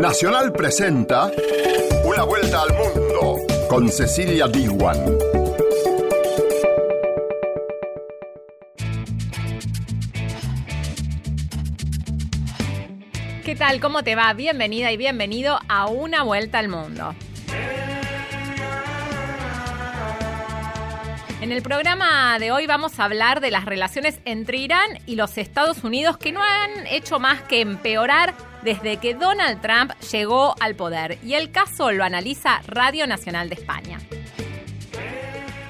Nacional presenta Una vuelta al mundo con Cecilia Diwan. ¿Qué tal? ¿Cómo te va? Bienvenida y bienvenido a Una vuelta al mundo. En el programa de hoy vamos a hablar de las relaciones entre Irán y los Estados Unidos que no han hecho más que empeorar desde que Donald Trump llegó al poder. Y el caso lo analiza Radio Nacional de España.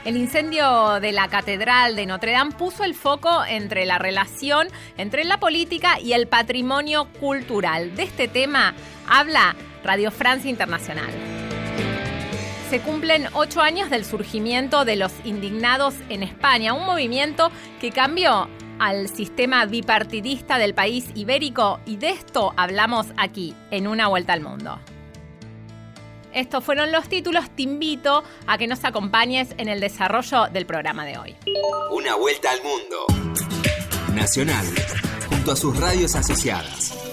El incendio de la Catedral de Notre Dame puso el foco entre la relación entre la política y el patrimonio cultural. De este tema habla Radio Francia Internacional. Se cumplen ocho años del surgimiento de los indignados en España, un movimiento que cambió al sistema bipartidista del país ibérico y de esto hablamos aquí en Una Vuelta al Mundo. Estos fueron los títulos, te invito a que nos acompañes en el desarrollo del programa de hoy. Una Vuelta al Mundo. Nacional, junto a sus radios asociadas.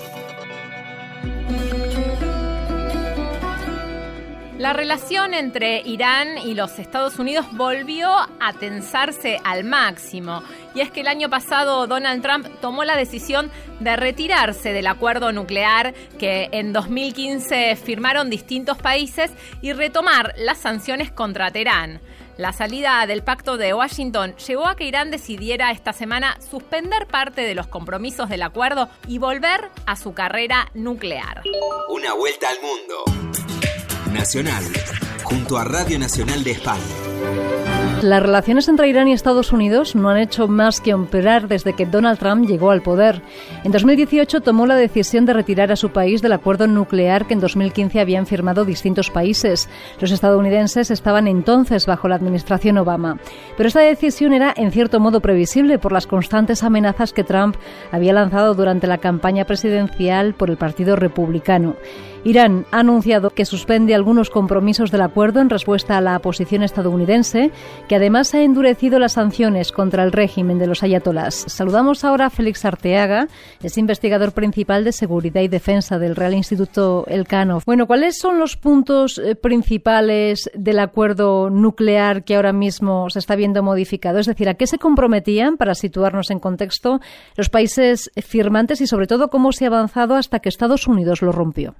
La relación entre Irán y los Estados Unidos volvió a tensarse al máximo. Y es que el año pasado Donald Trump tomó la decisión de retirarse del acuerdo nuclear que en 2015 firmaron distintos países y retomar las sanciones contra Teherán. La salida del pacto de Washington llevó a que Irán decidiera esta semana suspender parte de los compromisos del acuerdo y volver a su carrera nuclear. Una vuelta al mundo. Nacional, junto a Radio Nacional de España. Las relaciones entre Irán y Estados Unidos no han hecho más que empeorar desde que Donald Trump llegó al poder. En 2018 tomó la decisión de retirar a su país del acuerdo nuclear que en 2015 habían firmado distintos países. Los estadounidenses estaban entonces bajo la administración Obama. Pero esta decisión era en cierto modo previsible por las constantes amenazas que Trump había lanzado durante la campaña presidencial por el Partido Republicano. Irán ha anunciado que suspende algunos compromisos del acuerdo en respuesta a la posición estadounidense, que además ha endurecido las sanciones contra el régimen de los ayatolás. Saludamos ahora a Félix Arteaga, es investigador principal de seguridad y defensa del Real Instituto Elcano. Bueno, ¿cuáles son los puntos eh, principales del acuerdo nuclear que ahora mismo se está viendo modificado? Es decir, ¿a qué se comprometían, para situarnos en contexto, los países firmantes y sobre todo cómo se ha avanzado hasta que Estados Unidos lo rompió?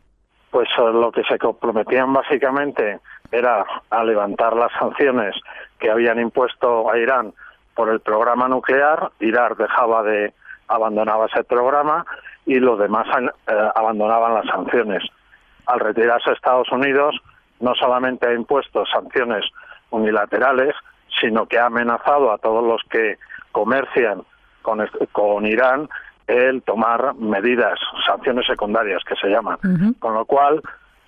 Pues lo que se comprometían básicamente era a levantar las sanciones que habían impuesto a Irán por el programa nuclear. Irán dejaba de abandonaba ese programa y los demás eh, abandonaban las sanciones. Al retirarse Estados Unidos, no solamente ha impuesto sanciones unilaterales, sino que ha amenazado a todos los que comercian con, con Irán el tomar medidas, sanciones secundarias que se llaman. Con lo cual,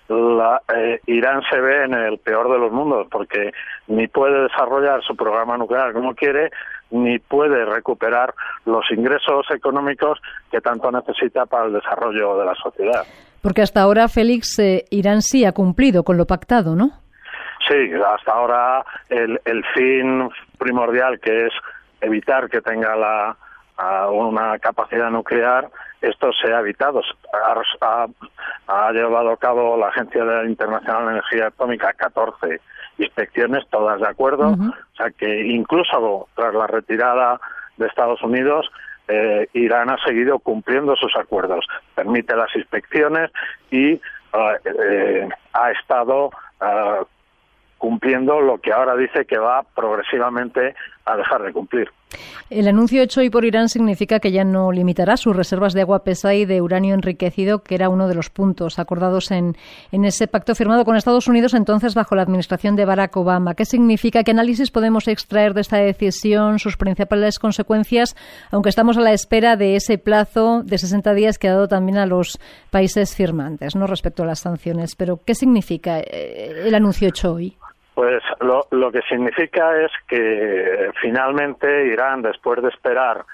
la, eh, Irán se ve en el peor de los mundos porque ni puede desarrollar su programa nuclear como quiere, ni puede recuperar los ingresos económicos que tanto necesita para el desarrollo de la sociedad. Porque hasta ahora, Félix, eh, Irán sí ha cumplido con lo pactado, ¿no? Sí, hasta ahora el, el fin primordial que es evitar que tenga la, a una capacidad nuclear, esto se ha evitado. Ha, ha, llevado a cabo la Agencia Internacional de Energía Atómica 14 inspecciones, todas de acuerdo. O sea que incluso tras la retirada de Estados Unidos, eh, Irán ha seguido cumpliendo sus acuerdos. Permite las inspecciones y eh, eh, ha estado cumpliendo lo que ahora dice que va progresivamente dejar de cumplir. El anuncio hecho hoy por Irán significa que ya no limitará sus reservas de agua pesada y de uranio enriquecido, que era uno de los puntos acordados en, en ese pacto firmado con Estados Unidos entonces bajo la administración de Barack Obama. ¿Qué significa? ¿Qué análisis podemos extraer de esta decisión, sus principales consecuencias, aunque estamos a la espera de ese plazo de 60 días que ha dado también a los países firmantes ¿no? respecto a las sanciones? Pero, ¿qué significa eh, el anuncio hecho hoy? Pues lo, lo que significa es que finalmente Irán, después de esperar,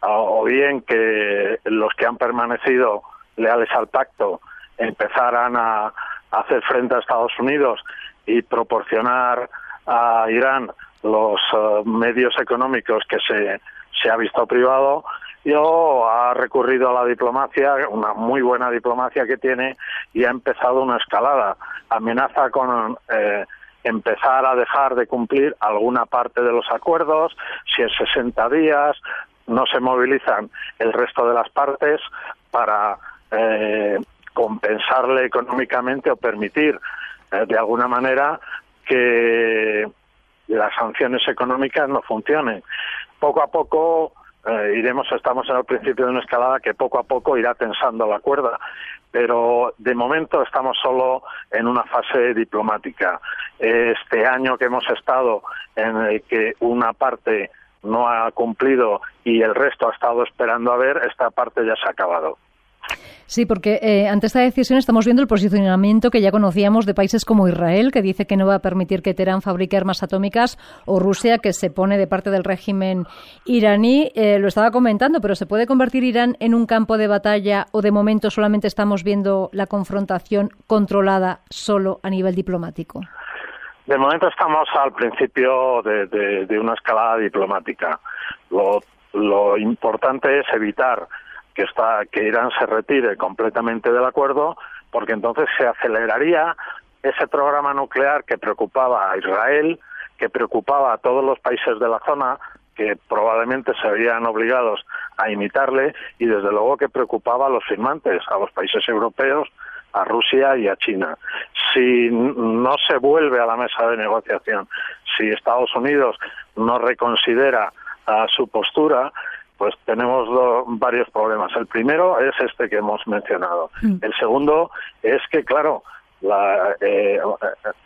o bien que los que han permanecido leales al pacto empezaran a, hacer frente a Estados Unidos y proporcionar a Irán los eh, medios económicos que se, se ha visto privado, Yo ha recurrido a la diplomacia, una muy buena diplomacia que tiene, y ha empezado una escalada. Amenaza con eh, empezar a dejar de cumplir alguna parte de los acuerdos, si en 60 días no se movilizan el resto de las partes para eh, compensarle económicamente o permitir eh, de alguna manera que las sanciones económicas no funcionen. Poco a poco eh, iremos, estamos en el principio de una escalada que poco a poco irá tensando la cuerda, pero de momento estamos solo en una fase diplomática. Este año que hemos estado en el que una parte no ha cumplido y el resto ha estado esperando a ver, esta parte ya se ha acabado. Sí, porque eh, ante esta decisión estamos viendo el posicionamiento que ya conocíamos de países como Israel, que dice que no va a permitir que Teherán fabrique armas atómicas, o Rusia, que se pone de parte del régimen iraní. Eh, lo estaba comentando, pero ¿se puede convertir Irán en un campo de batalla o de momento solamente estamos viendo la confrontación controlada solo a nivel diplomático? De momento estamos al principio de, una escalada diplomática. lo importante es evitar que, está, que Irán se retire completamente del acuerdo, porque entonces se aceleraría ese programa nuclear que preocupaba a Israel, que preocupaba a todos los países de la zona, que probablemente se verían obligados a imitarle, y desde luego que preocupaba a los firmantes, a los países europeos, a Rusia y a China. Si no se vuelve a la mesa de negociación, si Estados Unidos no reconsidera su postura, pues tenemos varios problemas. El primero es este que hemos mencionado. Mm. El segundo es que, claro, eh,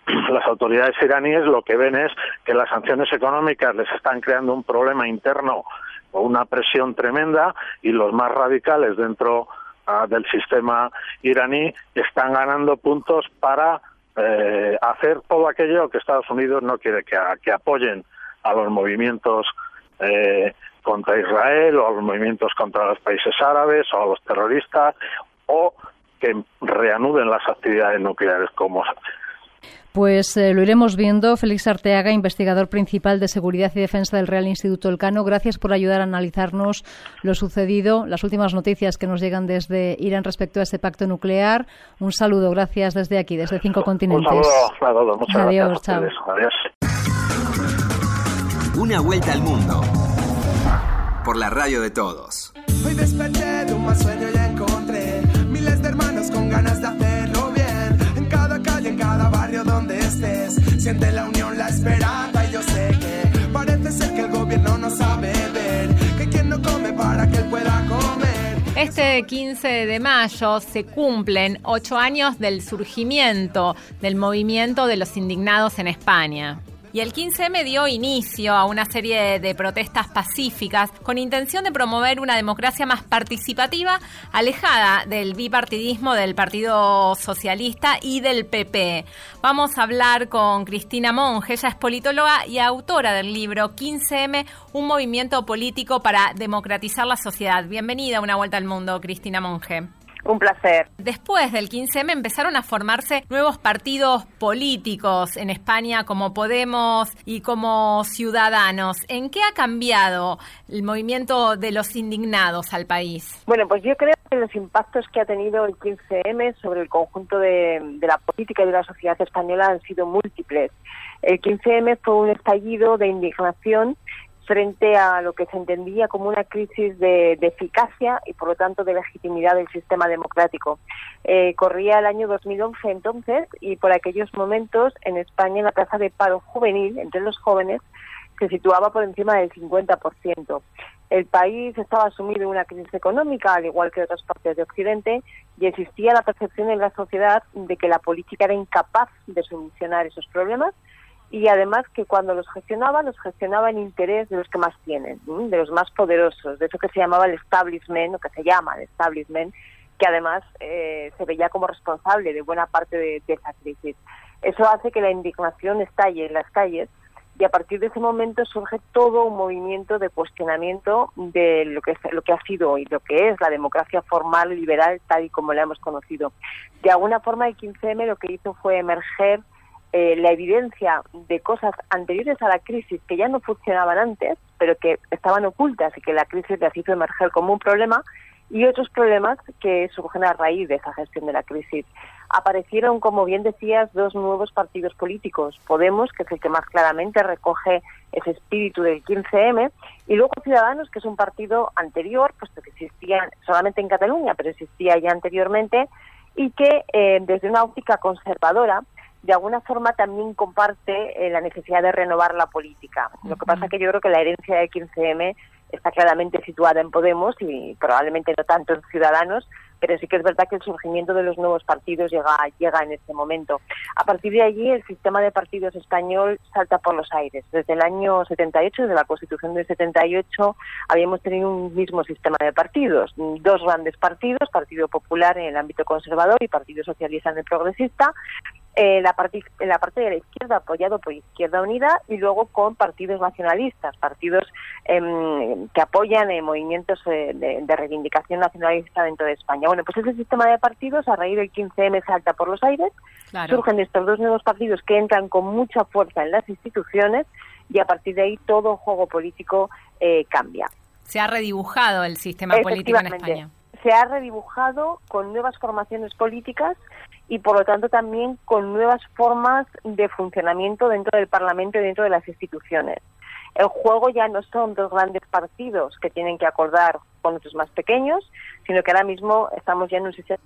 las autoridades iraníes lo que ven es que las sanciones económicas les están creando un problema interno o una presión tremenda y los más radicales dentro ah, del sistema iraní están ganando puntos para eh, hacer todo aquello que Estados Unidos no quiere que, que apoyen a los movimientos eh, contra Israel o a los movimientos contra los países árabes o a los terroristas o que reanuden las actividades nucleares como pues eh, lo iremos viendo. Félix Arteaga, investigador principal de Seguridad y Defensa del Real Instituto Elcano, gracias por ayudar a analizarnos lo sucedido, las últimas noticias que nos llegan desde Irán respecto a ese pacto nuclear. Un saludo, gracias desde aquí, desde cinco continentes. Un saludo, muchas Adiós, chao. Adiós. Una vuelta al mundo por la radio de todos. Hoy desperté de un mal sueño y encontré miles de hermanos con ganas de hacerlo bien. En cada calle, en cada barrio donde estés, siente la unión, la esperanza y yo sé que parece ser que el gobierno no sabe ver que quien no come para que él pueda comer. Este 15 de mayo se cumplen ocho años del surgimiento del movimiento de los indignados en España. Y el 15M dio inicio a una serie de protestas pacíficas con intención de promover una democracia más participativa, alejada del bipartidismo del Partido Socialista y del PP. Vamos a hablar con Cristina Monge, ella es politóloga y autora del libro 15M, un movimiento político para democratizar la sociedad. Bienvenida a una vuelta al mundo, Cristina Monge. Un placer. Después del 15M empezaron a formarse nuevos partidos políticos en España como Podemos y como Ciudadanos. ¿En qué ha cambiado el movimiento de los indignados al país? Bueno, pues yo creo que los impactos que ha tenido el 15M sobre el conjunto de, de la política y de la sociedad española han sido múltiples. El 15M fue un estallido de indignación frente a lo que se entendía como una crisis de, eficacia y por lo tanto de legitimidad del sistema democrático. Eh, corría el año 2011 entonces y por aquellos momentos en España la tasa de paro juvenil entre los jóvenes se situaba por encima del 50%. El país estaba sumido en una crisis económica, al igual que otras partes de Occidente, y existía la percepción en la sociedad de que la política era incapaz de solucionar esos problemas y además que cuando los gestionaba, los gestionaba en interés de los que más tienen, de los más poderosos, de eso que se llamaba el establishment, o que se llama el establishment, que además eh, se veía como responsable de buena parte de, esa crisis. Eso hace que la indignación estalle en las calles y a partir de ese momento surge todo un movimiento de cuestionamiento de lo que, lo que ha sido y lo que es la democracia formal liberal tal y como la hemos conocido. De alguna forma el 15M lo que hizo fue emerger eh, la evidencia de cosas anteriores a la crisis que ya no funcionaban antes, pero que estaban ocultas y que la crisis las hizo emerger como un problema, y otros problemas que surgen a raíz de esa gestión de la crisis. Aparecieron, como bien decías, dos nuevos partidos políticos. Podemos, que es el que más claramente recoge ese espíritu del 15M, y luego Ciudadanos, que es un partido anterior, puesto que existía solamente en Cataluña, pero existía ya anteriormente, y que eh, desde una óptica conservadora, de alguna forma también comparte eh, la necesidad de renovar la política. Lo que pasa es que yo creo que la herencia del 15M está claramente situada en Podemos y probablemente no tanto en Ciudadanos, pero sí que es verdad que el surgimiento de los nuevos partidos llega, llega en este momento. A partir de allí, el sistema de partidos español salta por los aires. Desde el año 78, desde la Constitución del 78, habíamos tenido un mismo sistema de partidos. Dos grandes partidos, Partido Popular en el ámbito conservador y Partido Socialista en el progresista, eh, la, parte, la parte de la izquierda apoyado por Izquierda Unida y luego con partidos nacionalistas, partidos em, que apoyan eh, movimientos eh, de, reivindicación nacionalista dentro de España. Bueno, pues ese sistema de partidos a raíz del 15M salta por los aires, surgen estos dos nuevos partidos que entran con mucha fuerza en las instituciones y a partir de ahí todo juego político cambia. Se ha redibujado el sistema político en España. Se ha redibujado con nuevas formaciones políticas y por lo tanto también con nuevas formas de funcionamiento dentro del Parlamento y dentro de las instituciones. El juego ya no son dos grandes partidos que tienen que acordar con otros más pequeños, sino que ahora mismo estamos ya en un sistema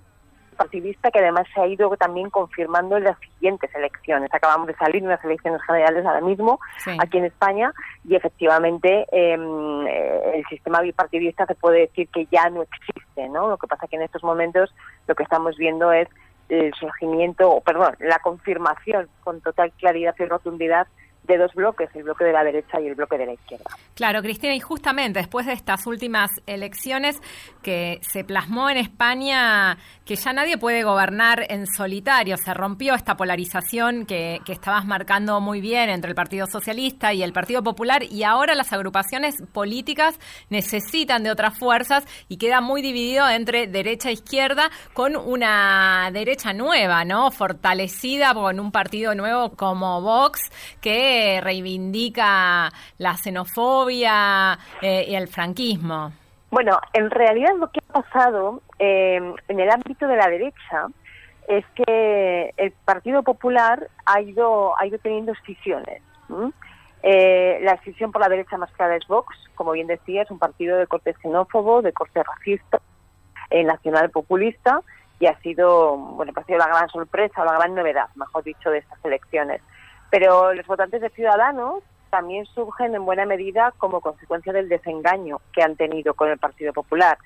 partidista que además se ha ido también confirmando en las siguientes elecciones. Acabamos de salir de unas elecciones generales ahora mismo aquí en España y efectivamente em, eh, el sistema bipartidista se puede decir que ya no existe, ¿no? Lo que pasa que en estos momentos lo que estamos viendo es el surgimiento, o perdón, la confirmación con total claridad y rotundidad de dos bloques, el bloque de la derecha y el bloque de la izquierda. Claro, Cristina, y justamente después de estas últimas elecciones que se plasmó en España que ya nadie puede gobernar en solitario, se rompió esta polarización que, que estabas marcando muy bien entre el Partido Socialista y el Partido Popular y ahora las agrupaciones políticas necesitan de otras fuerzas y queda muy dividido entre derecha e izquierda con una derecha nueva, ¿no? Fortalecida con un partido nuevo como Vox que reivindica la xenofobia eh, y el franquismo? Bueno, en realidad lo que ha pasado eh, en el ámbito de la derecha es que el Partido Popular ha ido, ha ido teniendo escisiones. Eh, la escisión por la derecha más clara es Vox, como bien decía, es un partido de corte xenófobo, de corte racista, nacional populista, y ha sido, bueno, ha sido la gran sorpresa o la gran novedad, mejor dicho, de estas elecciones. Pero los votantes de Ciudadanos también surgen en buena medida como consecuencia del desengaño que han tenido con el Partido Popular,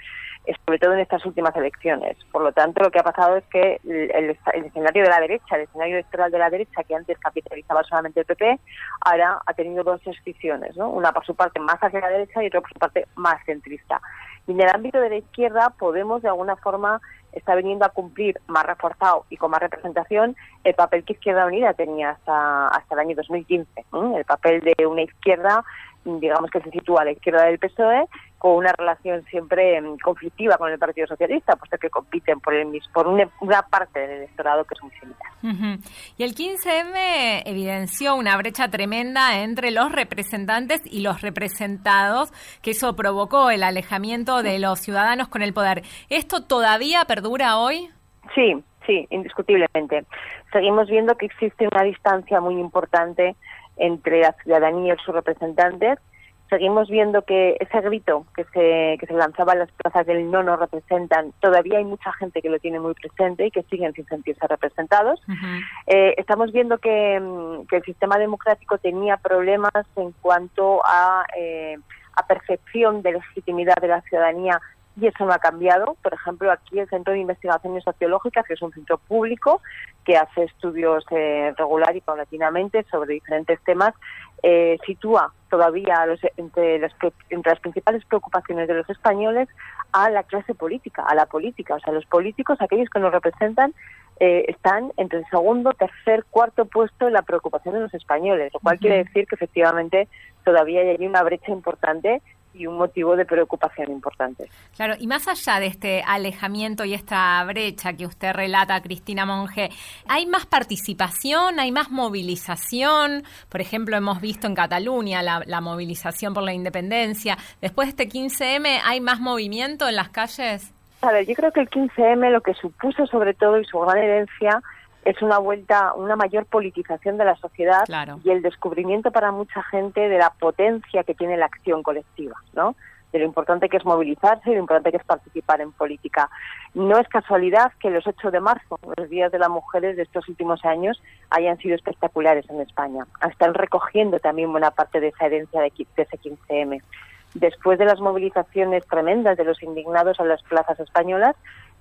sobre todo en estas últimas elecciones. Por lo tanto, lo que ha pasado es que el, escenario de la derecha, el escenario electoral de la derecha, que antes capitalizaba solamente el PP, ahora ha tenido dos escisiones, ¿no? una por su parte más hacia la derecha y otra por su parte más centrista. Y en el ámbito de la izquierda, Podemos de alguna forma está viniendo a cumplir más reforzado y con más representación el papel que Izquierda Unida tenía hasta, hasta el año 2015, el papel de una izquierda digamos que se sitúa a la izquierda del PSOE con una relación siempre em, conflictiva con el Partido Socialista, puesto que compiten por, el, por una, parte del electorado que es muy similar. Y el 15M evidenció una brecha tremenda entre los representantes y los representados, que eso provocó el alejamiento de los ciudadanos con el poder. ¿Esto todavía perdura hoy? Sí, sí, indiscutiblemente. Seguimos viendo que existe una distancia muy importante entre la ciudadanía y sus representantes. Seguimos viendo que ese grito que se, que se lanzaba en las plazas del no nos representan, todavía hay mucha gente que lo tiene muy presente y que siguen sin sentirse representados. Eh, estamos viendo que, mm, que, el sistema democrático tenía problemas en cuanto a, eh, a percepción de legitimidad de la ciudadanía y eso no ha cambiado. Por ejemplo, aquí el Centro de Investigaciones Sociológicas, que es un centro público que hace estudios eh, regular y paulatinamente sobre diferentes temas, eh, sitúa todavía entre, las, entre las principales preocupaciones de los españoles a la clase política, a la política. O sea, los políticos, aquellos que nos representan, eh, están entre el segundo, tercer, cuarto puesto en la preocupación de los españoles, lo cual quiere decir que efectivamente todavía hay una brecha importante y un motivo de preocupación importante. Claro, y más allá de este alejamiento y esta brecha que usted relata, Cristina Monge, ¿hay más participación, hay más movilización? Por ejemplo, hemos visto en Cataluña la, la movilización por la independencia. Después de este 15M, ¿hay más movimiento en las calles? A ver, yo creo que el 15M lo que supuso sobre todo y su gran herencia es una vuelta, una mayor politización de la sociedad y el descubrimiento para mucha gente de la potencia que tiene la acción colectiva, ¿no? De lo importante que es movilizarse y lo importante que es participar en política. No es casualidad que los 8 de marzo, los días de las mujeres de estos últimos años, hayan sido espectaculares en España. Están recogiendo también buena parte de esa herencia de, ese 15M. Después de las movilizaciones tremendas de los indignados a las plazas españolas,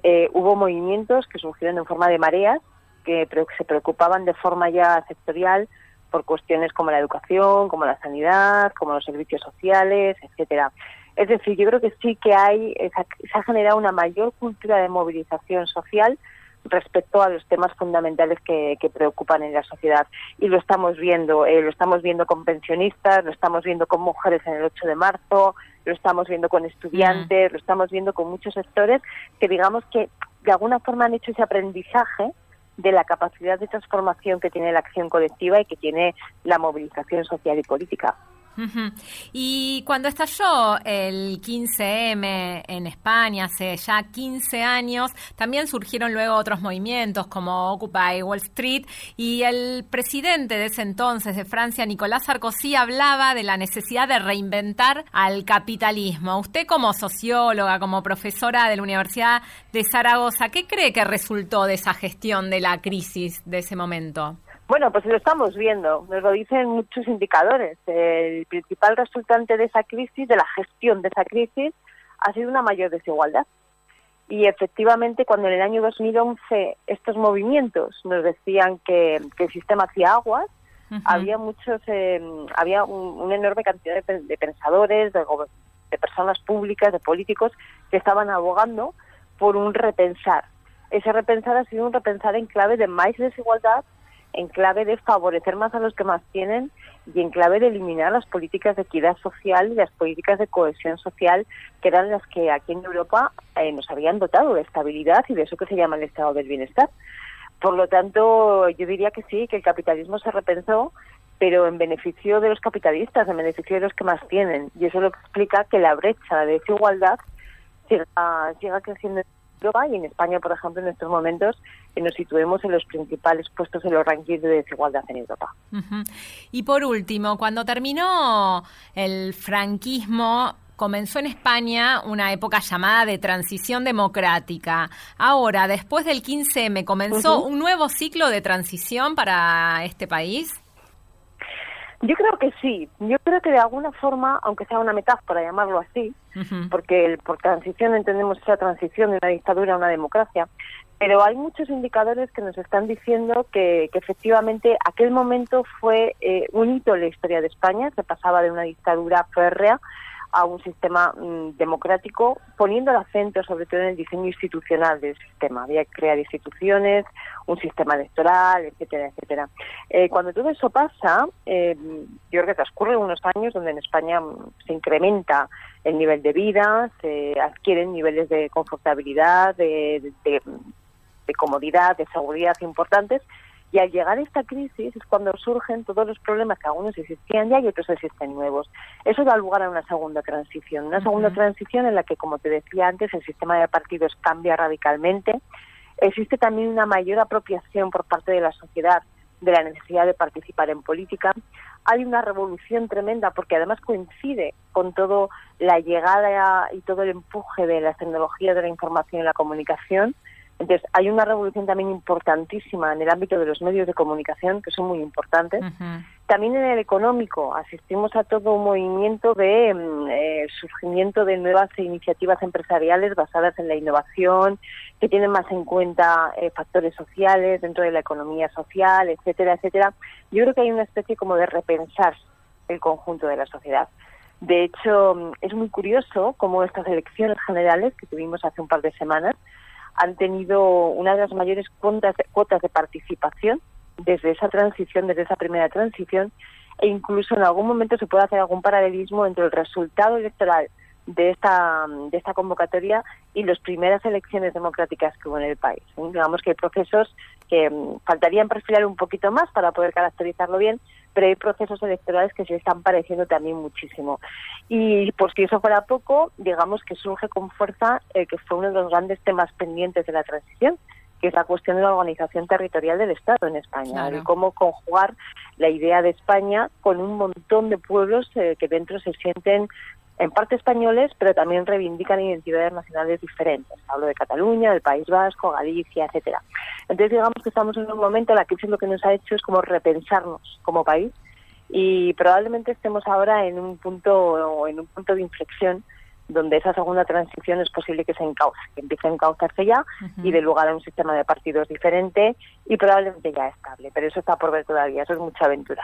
eh, hubo movimientos que surgieron en forma de mareas que se preocupaban de forma ya sectorial por cuestiones como la educación, como la sanidad, como los servicios sociales, etcétera. Es decir, yo creo que sí que hay, se ha generado una mayor cultura de movilización social respecto a los temas fundamentales que, preocupan en la sociedad. Y lo estamos viendo, eh, lo estamos viendo con pensionistas, lo estamos viendo con mujeres en el 8 de marzo, lo estamos viendo con estudiantes, lo estamos viendo con muchos sectores que digamos que de alguna forma han hecho ese aprendizaje de la capacidad de transformación que tiene la acción colectiva y que tiene la movilización social y política. Y cuando estalló el 15M en España hace ya 15 años, también surgieron luego otros movimientos como Occupy Wall Street y el presidente de ese entonces de Francia, Nicolás Sarkozy, hablaba de la necesidad de reinventar al capitalismo. Usted como socióloga, como profesora de la Universidad de Zaragoza, ¿qué cree que resultó de esa gestión de la crisis de ese momento? Bueno, pues lo estamos viendo, nos lo dicen muchos indicadores. El principal resultante de esa crisis, de la gestión de esa crisis, ha sido una mayor desigualdad. Y efectivamente, cuando en el año 2011 estos movimientos nos decían que, el sistema hacía aguas, había muchos, eh, había una enorme cantidad de, pensadores, de, de personas públicas, de políticos que estaban abogando por un repensar. Ese repensar ha sido un repensar en clave de más desigualdad en clave de favorecer más a los que más tienen y en clave de eliminar las políticas de equidad social y las políticas de cohesión social que eran las que aquí en Europa eh, nos habían dotado de estabilidad y de eso que se llama el estado del bienestar. Por lo tanto, yo diría que sí, que el capitalismo se repensó, pero en beneficio de los capitalistas, en beneficio de los que más tienen. Y eso lo explica que la brecha de desigualdad siga, siga creciendo y en España, por ejemplo, en estos momentos que nos situemos en los principales puestos en los rankings de desigualdad en Europa. Y por último, cuando terminó el franquismo, comenzó en España una época llamada de transición democrática. Ahora, después del 15M, ¿comenzó un nuevo ciclo de transición para este país? Yo creo que sí. Yo creo que de alguna forma, aunque sea una metáfora llamarlo así, porque por transición entendemos esa transición de una dictadura a una democracia, pero hay muchos indicadores que nos están diciendo que, efectivamente aquel momento fue eh, un hito en la historia de España, que pasaba de una dictadura férrea a un sistema mm, democrático, poniendo el acento sobre todo en el diseño institucional del sistema. Había que crear instituciones, un sistema electoral, etcétera, etcétera. Eh, cuando todo eso pasa, eh, yo creo que transcurren unos años donde en España mm, se incrementa el nivel de vida, se adquieren niveles de confortabilidad, de comodidad, de seguridad importantes, y al llegar esta crisis es cuando surgen todos los problemas que algunos existían ya y otros existen nuevos. Eso da lugar a una segunda transición, una segunda transición en la que, como te decía antes, el sistema de partidos cambia radicalmente. Existe también una mayor apropiación por parte de la sociedad de la necesidad de participar en política. Hay una revolución tremenda porque además coincide con todo la llegada y todo el empuje de las tecnologías de la información y la comunicación entonces, hay una revolución también importantísima en el ámbito de los medios de comunicación, que son muy importantes. También en el económico, asistimos a todo un movimiento de mm, eh, surgimiento de nuevas iniciativas empresariales basadas en la innovación, que tienen más en cuenta eh, factores sociales dentro de la economía social, etcétera, etcétera. Yo creo que hay una especie como de repensar el conjunto de la sociedad. De hecho, mm, es muy curioso cómo estas elecciones generales que tuvimos hace un par de semanas, han tenido una de las mayores cuotas de, cuotas de participación desde esa transición, desde esa primera transición, e incluso en algún momento se puede hacer algún paralelismo entre el resultado electoral de esta, de esta convocatoria y las primeras elecciones democráticas que hubo en el país. Digamos que hay procesos que mm, faltarían perfilar un poquito más para poder caracterizarlo bien, pero hay procesos electorales que se están pareciendo también muchísimo. Y por si eso fuera poco, digamos que surge con fuerza eh, que fue uno de los grandes temas pendientes de la transición, que es la cuestión de la organización territorial del Estado en España, de cómo conjugar la idea de España con un montón de pueblos eh, que dentro se sienten en parte españoles, pero también reivindican identidades nacionales diferentes. Hablo de Cataluña, del País Vasco, Galicia, etcétera. Entonces, digamos que estamos en un momento, la crisis lo que nos ha hecho es como repensarnos como país y probablemente estemos ahora en un punto en un punto de inflexión donde esa segunda transición es posible que se encauce, que empiece a encauzarse ya y de lugar a un sistema de partidos diferente y probablemente ya estable. Pero eso está por ver todavía, eso es mucha aventura.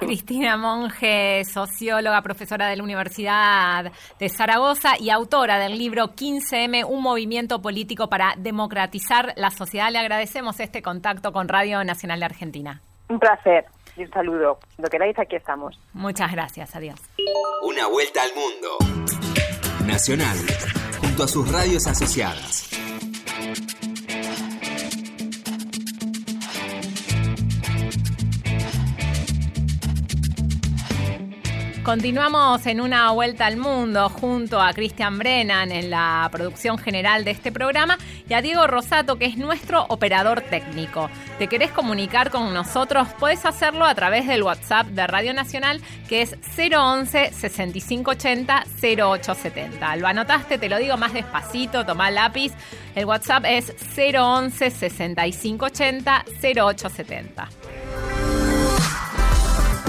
Cristina Monge, socióloga, profesora de la Universidad de Zaragoza y autora del libro 15M, un movimiento político para democratizar la sociedad. Le agradecemos este contacto con Radio Nacional de Argentina. Un placer y un saludo. Lo queráis, aquí estamos. Muchas gracias, adiós. Una vuelta al mundo. Nacional, junto a sus radios asociadas. Continuamos en una vuelta al mundo junto a Cristian Brennan en la producción general de este programa y a Diego Rosato, que es nuestro operador técnico. ¿Te querés comunicar con nosotros? Puedes hacerlo a través del WhatsApp de Radio Nacional, que es 011 6580 0870. Lo anotaste, te lo digo más despacito, toma lápiz. El WhatsApp es 011 6580 0870.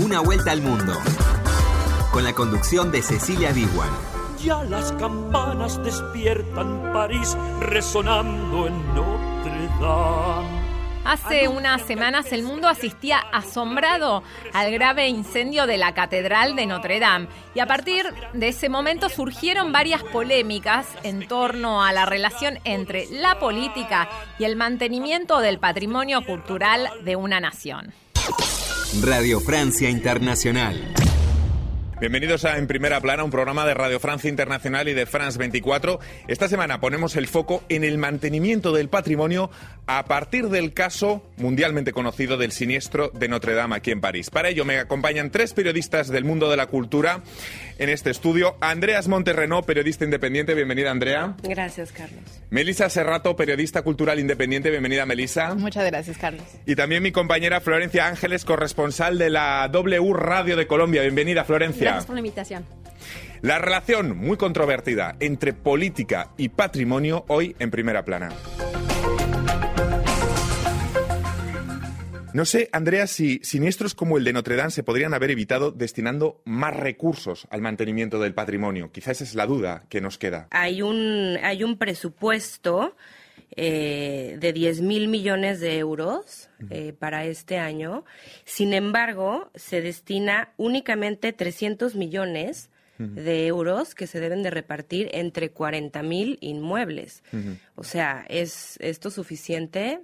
Una vuelta al mundo con la conducción de Cecilia Biguan. Ya las campanas despiertan París resonando en Notre Dame. Hace unas semanas el mundo asistía asombrado al grave incendio de la Catedral de Notre Dame y a partir de ese momento surgieron varias polémicas en torno a la relación entre la política y el mantenimiento del patrimonio cultural de una nación. Radio Francia Internacional. Bienvenidos a En Primera Plana, un programa de Radio Francia Internacional y de France 24. Esta semana ponemos el foco en el mantenimiento del patrimonio a partir del caso mundialmente conocido del siniestro de Notre Dame aquí en París. Para ello me acompañan tres periodistas del mundo de la cultura en este estudio. Andreas Monterreno, periodista independiente. Bienvenida, Andrea. Gracias, Carlos. Melisa Serrato, periodista cultural independiente. Bienvenida, Melisa. Muchas gracias, Carlos. Y también mi compañera Florencia Ángeles, corresponsal de la W Radio de Colombia. Bienvenida, Florencia. Gracias por la invitación. La relación muy controvertida entre política y patrimonio hoy en primera plana. No sé, Andrea, si siniestros como el de Notre Dame se podrían haber evitado destinando más recursos al mantenimiento del patrimonio. Quizás esa es la duda que nos queda. Hay un, hay un presupuesto eh, de 10 mil millones de euros eh, para este año. Sin embargo, se destina únicamente 300 millones de euros que se deben de repartir entre 40 mil inmuebles. O sea, ¿es esto suficiente?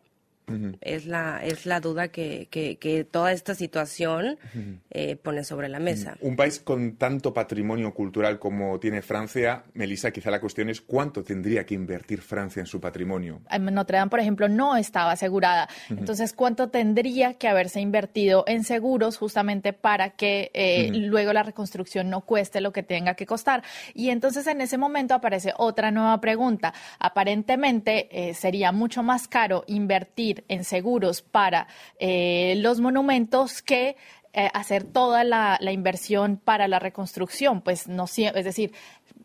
Es la es la duda que, que, toda esta situación eh, pone sobre la mesa. Un país con tanto patrimonio cultural como tiene Francia, Melissa, quizá la cuestión es cuánto tendría que invertir Francia en su patrimonio. Notre Dame, por ejemplo, no estaba asegurada. Entonces, ¿cuánto tendría que haberse invertido en seguros justamente para que eh, luego la reconstrucción no cueste lo que tenga que costar? Y entonces en ese momento aparece otra nueva pregunta. Aparentemente eh, sería mucho más caro invertir en seguros para eh, los monumentos que eh, hacer toda la, la, inversión para la reconstrucción. Pues no, es decir,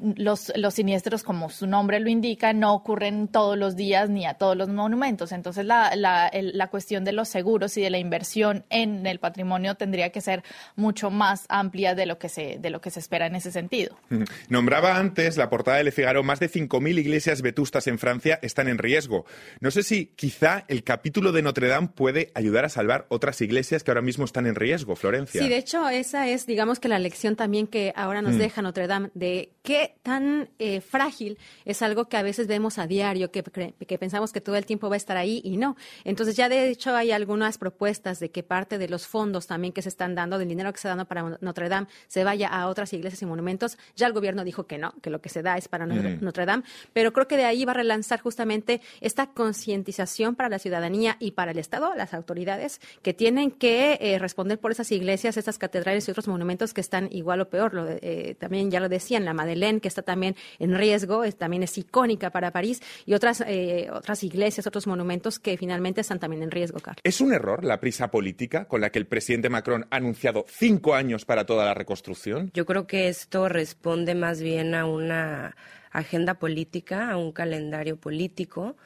los, los siniestros, como su nombre lo indica, no ocurren todos los días ni a todos los monumentos. Entonces, la, la, la, cuestión de los seguros y de la inversión en el patrimonio tendría que ser mucho más amplia de lo que se, de lo que se espera en ese sentido. Nombraba antes la portada de Le Figaro, más de 5.000 iglesias vetustas en Francia están en riesgo. No sé si quizá el capítulo de Notre Dame puede ayudar a salvar otras iglesias que ahora mismo están en riesgo, Florencia. Sí, de hecho, esa es, digamos que la lección también que ahora nos deja Notre Dame de qué qué tan eh, frágil es algo que a veces vemos a diario, que, que, pensamos que todo el tiempo va a estar ahí y no. Entonces ya de hecho hay algunas propuestas de que parte de los fondos también que se están dando, del dinero que se está dando para Notre Dame, se vaya a otras iglesias y monumentos. Ya el gobierno dijo que no, que lo que se da es para Notre Dame, pero creo que de ahí va a relanzar justamente esta concientización para la ciudadanía y para el Estado, las autoridades, que tienen que eh, responder por esas iglesias, estas catedrales y otros monumentos que están igual o peor. Lo, eh, también ya lo decían, la Madeleine, que está también en riesgo, es, también es icónica para París, y otras, eh, otras iglesias, otros monumentos que finalmente están también en riesgo, Carlos. ¿Es un error la prisa política con la que el presidente Macron ha anunciado cinco años para toda la reconstrucción? Yo creo que esto responde más bien a una agenda política, a un calendario político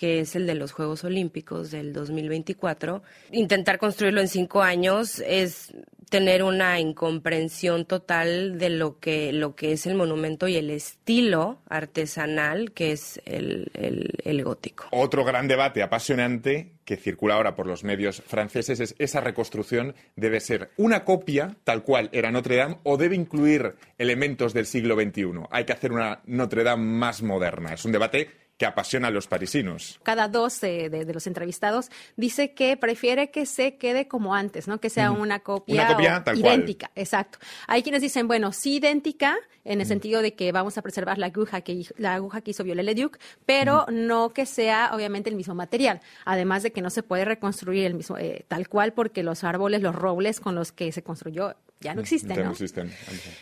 que es el de los Juegos Olímpicos del 2024. Intentar construirlo en cinco años es tener una incomprensión total de lo que, lo que es el monumento y el estilo artesanal que es el, el, gótico. Otro gran debate apasionante que circula ahora por los medios franceses es esa reconstrucción debe ser una copia tal cual era Notre Dame o debe incluir elementos del siglo XXI. Hay que hacer una Notre Dame más moderna. Es un debate que apasiona a los parisinos. Cada dos de, los entrevistados dice que prefiere que se quede como antes, ¿no? Que sea una copia, idéntica. Exacto. Hay quienes dicen, bueno, sí idéntica, en el sentido de que vamos a preservar la aguja que, la aguja que hizo Viollet Duc, pero no que sea obviamente el mismo material. Además de que no se puede reconstruir el mismo eh, tal cual porque los árboles, los robles con los que se construyó ya no existen. Ya no existen.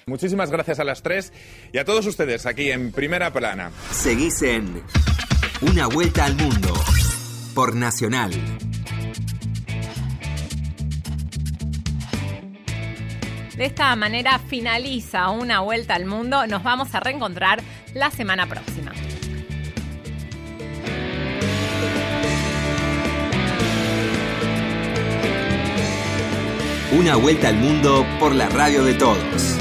Muchísimas gracias a las tres y a todos ustedes aquí en Primera Plana. Seguís en Una Vuelta al Mundo por Nacional. De esta manera finaliza Una Vuelta al Mundo. Nos vamos a reencontrar la semana próxima. Una vuelta al mundo por la radio de todos.